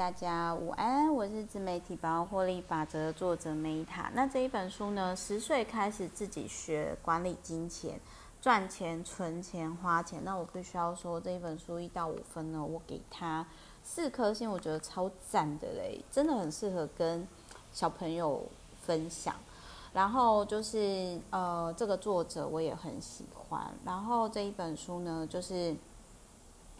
大家午安，我是自媒体百万获利法则的作者 Meta。那这一本书呢，十岁开始自己学管理金钱、赚钱、存钱、花钱。那我必须要说，这一本书一到五分呢，我给他四颗星，我觉得超赞的嘞，真的很适合跟小朋友分享。然后就是呃，这个作者我也很喜欢。然后这一本书呢，就是。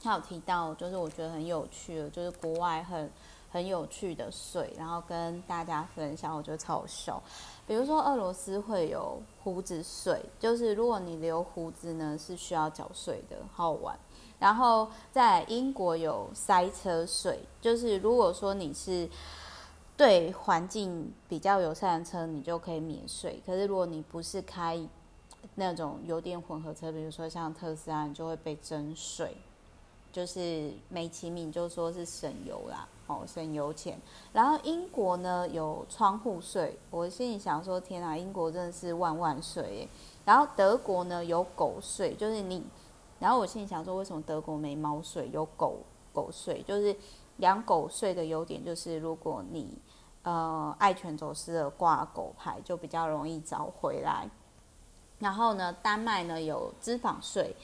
他有提到，就是我觉得很有趣的，就是国外很很有趣的税，然后跟大家分享，我觉得超好笑。比如说，俄罗斯会有胡子税，就是如果你留胡子呢，是需要缴税的，好玩。然后在英国有塞车税，就是如果说你是对环境比较友善的车，你就可以免税。可是如果你不是开那种油电混合车，比如说像特斯拉，你就会被征税。就是美其名就说是省油啦，哦，省油钱。然后英国呢有窗户税，我心里想说，天啊，英国真的是万万税耶。然后德国呢有狗税，就是你，然后我心里想说，为什么德国没猫税，有狗狗税？就是养狗税的优点就是，如果你呃爱犬走失了挂狗牌，就比较容易找回来。然后呢，丹麦呢有脂肪税。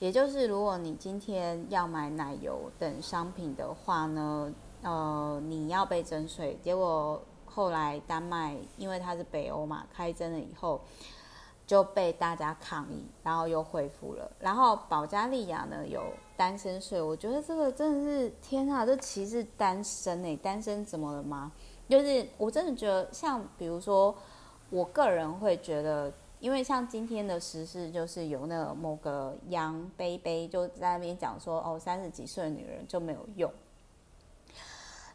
也就是，如果你今天要买奶油等商品的话呢，呃，你要被征税。结果后来丹麦因为它是北欧嘛，开征了以后就被大家抗议，然后又恢复了。然后保加利亚呢有单身税，我觉得这个真的是天啊，这歧视单身诶，单身怎么了吗？就是我真的觉得，像比如说，我个人会觉得。因为像今天的时事，就是有那个某个杨贝贝就在那边讲说，哦，三十几岁的女人就没有用。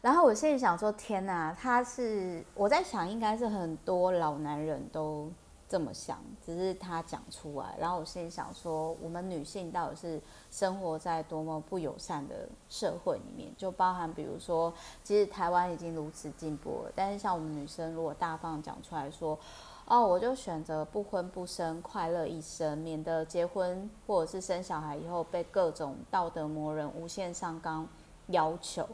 然后我现在想说，天哪，他是我在想，应该是很多老男人都这么想，只是他讲出来。然后我现在想说，我们女性到底是生活在多么不友善的社会里面？就包含比如说，其实台湾已经如此进步了，但是像我们女生，如果大方讲出来说。哦，我就选择不婚不生，快乐一生，免得结婚或者是生小孩以后被各种道德魔人无限上纲要求。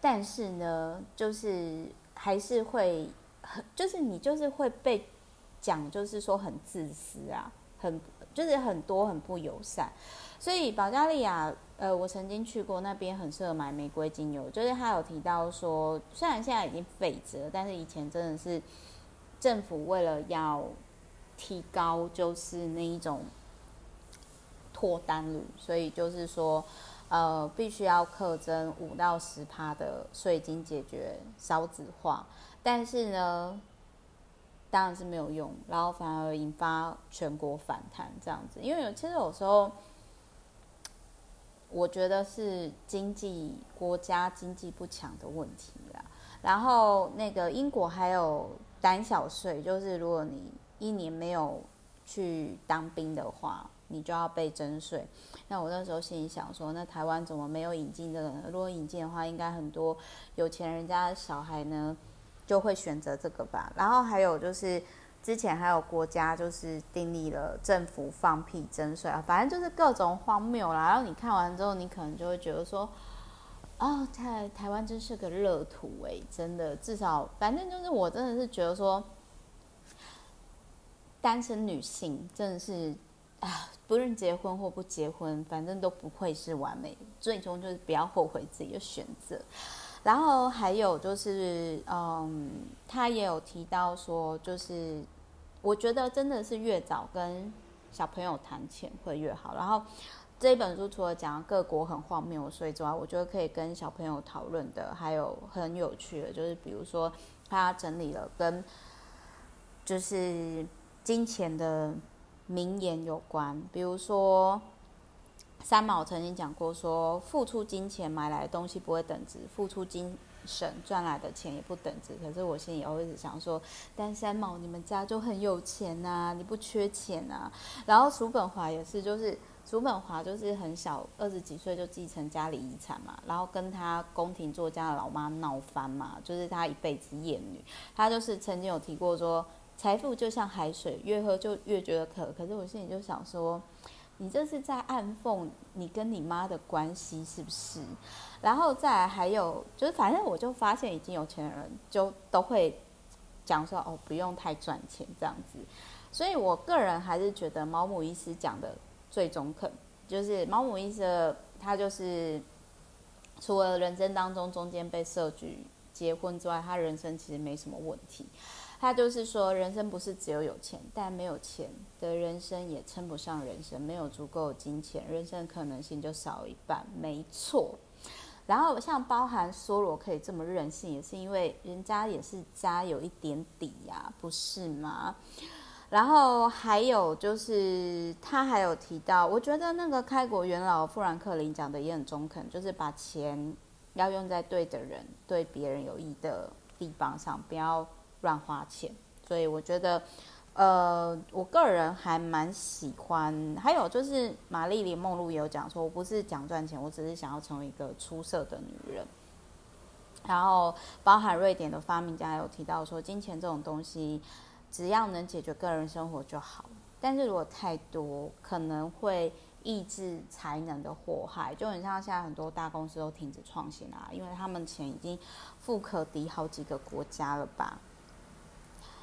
但是呢，就是还是会很，就是你就是会被讲，就是说很自私啊，很就是很多很不友善。所以保加利亚，呃，我曾经去过那边，很适合买玫瑰精油。就是他有提到说，虽然现在已经废止了，但是以前真的是。政府为了要提高，就是那一种脱单率，所以就是说，呃，必须要课征五到十趴的税金，解决少子化。但是呢，当然是没有用，然后反而引发全国反弹这样子。因为有其实有时候，我觉得是经济国家经济不强的问题啦。然后那个英国还有。胆小税就是，如果你一年没有去当兵的话，你就要被征税。那我那时候心里想说，那台湾怎么没有引进这个呢？如果引进的话，应该很多有钱人家的小孩呢就会选择这个吧。然后还有就是，之前还有国家就是订立了政府放屁征税啊，反正就是各种荒谬啦。然后你看完之后，你可能就会觉得说。哦，台台湾真是个乐土哎，真的，至少反正就是我真的是觉得说，单身女性真的是啊，不论结婚或不结婚，反正都不会是完美，最终就是不要后悔自己的选择。然后还有就是，嗯，他也有提到说，就是我觉得真的是越早跟小朋友谈钱会越好。然后。这一本书除了讲各国很荒谬的税之外，我觉得可以跟小朋友讨论的，还有很有趣的，就是比如说他整理了跟就是金钱的名言有关，比如说三毛曾经讲过说，付出金钱买来的东西不会等值，付出精神赚来的钱也不等值。可是我心里也会一直想说，但三毛你们家就很有钱呐、你不缺钱呐、啊。然后叔本华也是，就是。叔本华就是很小，二十几岁就继承家里遗产嘛，然后跟他宫廷作家的老妈闹翻嘛，就是他一辈子厌女。他就是曾经有提过说，财富就像海水，越喝就越觉得渴。可是我心里就想说，你这是在暗讽你跟你妈的关系是不是？然后再来还有就是，反正我就发现已经有钱人就都会讲说哦，不用太赚钱这样子。所以我个人还是觉得毛姆医师讲的最中肯，就是毛姆医师他就是除了人生当中中间被设局结婚之外，他人生其实没什么问题。他就是说，人生不是只有有钱，但没有钱的人生也称不上人生。没有足够的金钱，人生可能性就少一半，没错。然后像包含梭罗可以这么任性，也是因为人家也是家有一点底呀、不是吗？然后还有就是他还有提到，我觉得那个开国元老富兰克林讲的也很中肯，就是把钱要用在对的人、对别人有益的地方上，不要。乱花钱，所以我觉得，呃，我个人还蛮喜欢。还有就是，玛丽莲梦露也有讲说，我不是讲赚钱，我只是想要成为一个出色的女人。然后，包含瑞典的发明家有提到说，金钱这种东西，只要能解决个人生活就好。但是如果太多，可能会抑制才能的祸害。就很像现在很多大公司都停止创新啊，因为他们钱已经富可敌好几个国家了吧。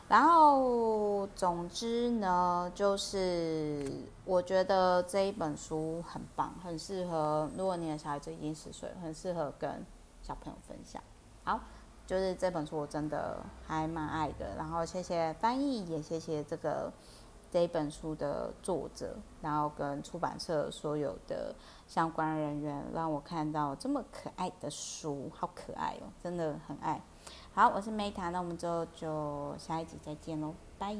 然后，总之呢，就是我觉得这一本书很棒，很适合。如果你的小孩子已经十岁，很适合跟小朋友分享。好，就是这本书我真的还蛮爱的。然后谢谢翻译，也谢谢这个这一本书的作者，然后跟出版社所有的相关人员，让我看到这么可爱的书，好可爱哦，真的很爱。好，我是 Meta，那我们之后就下一集再见喽，拜。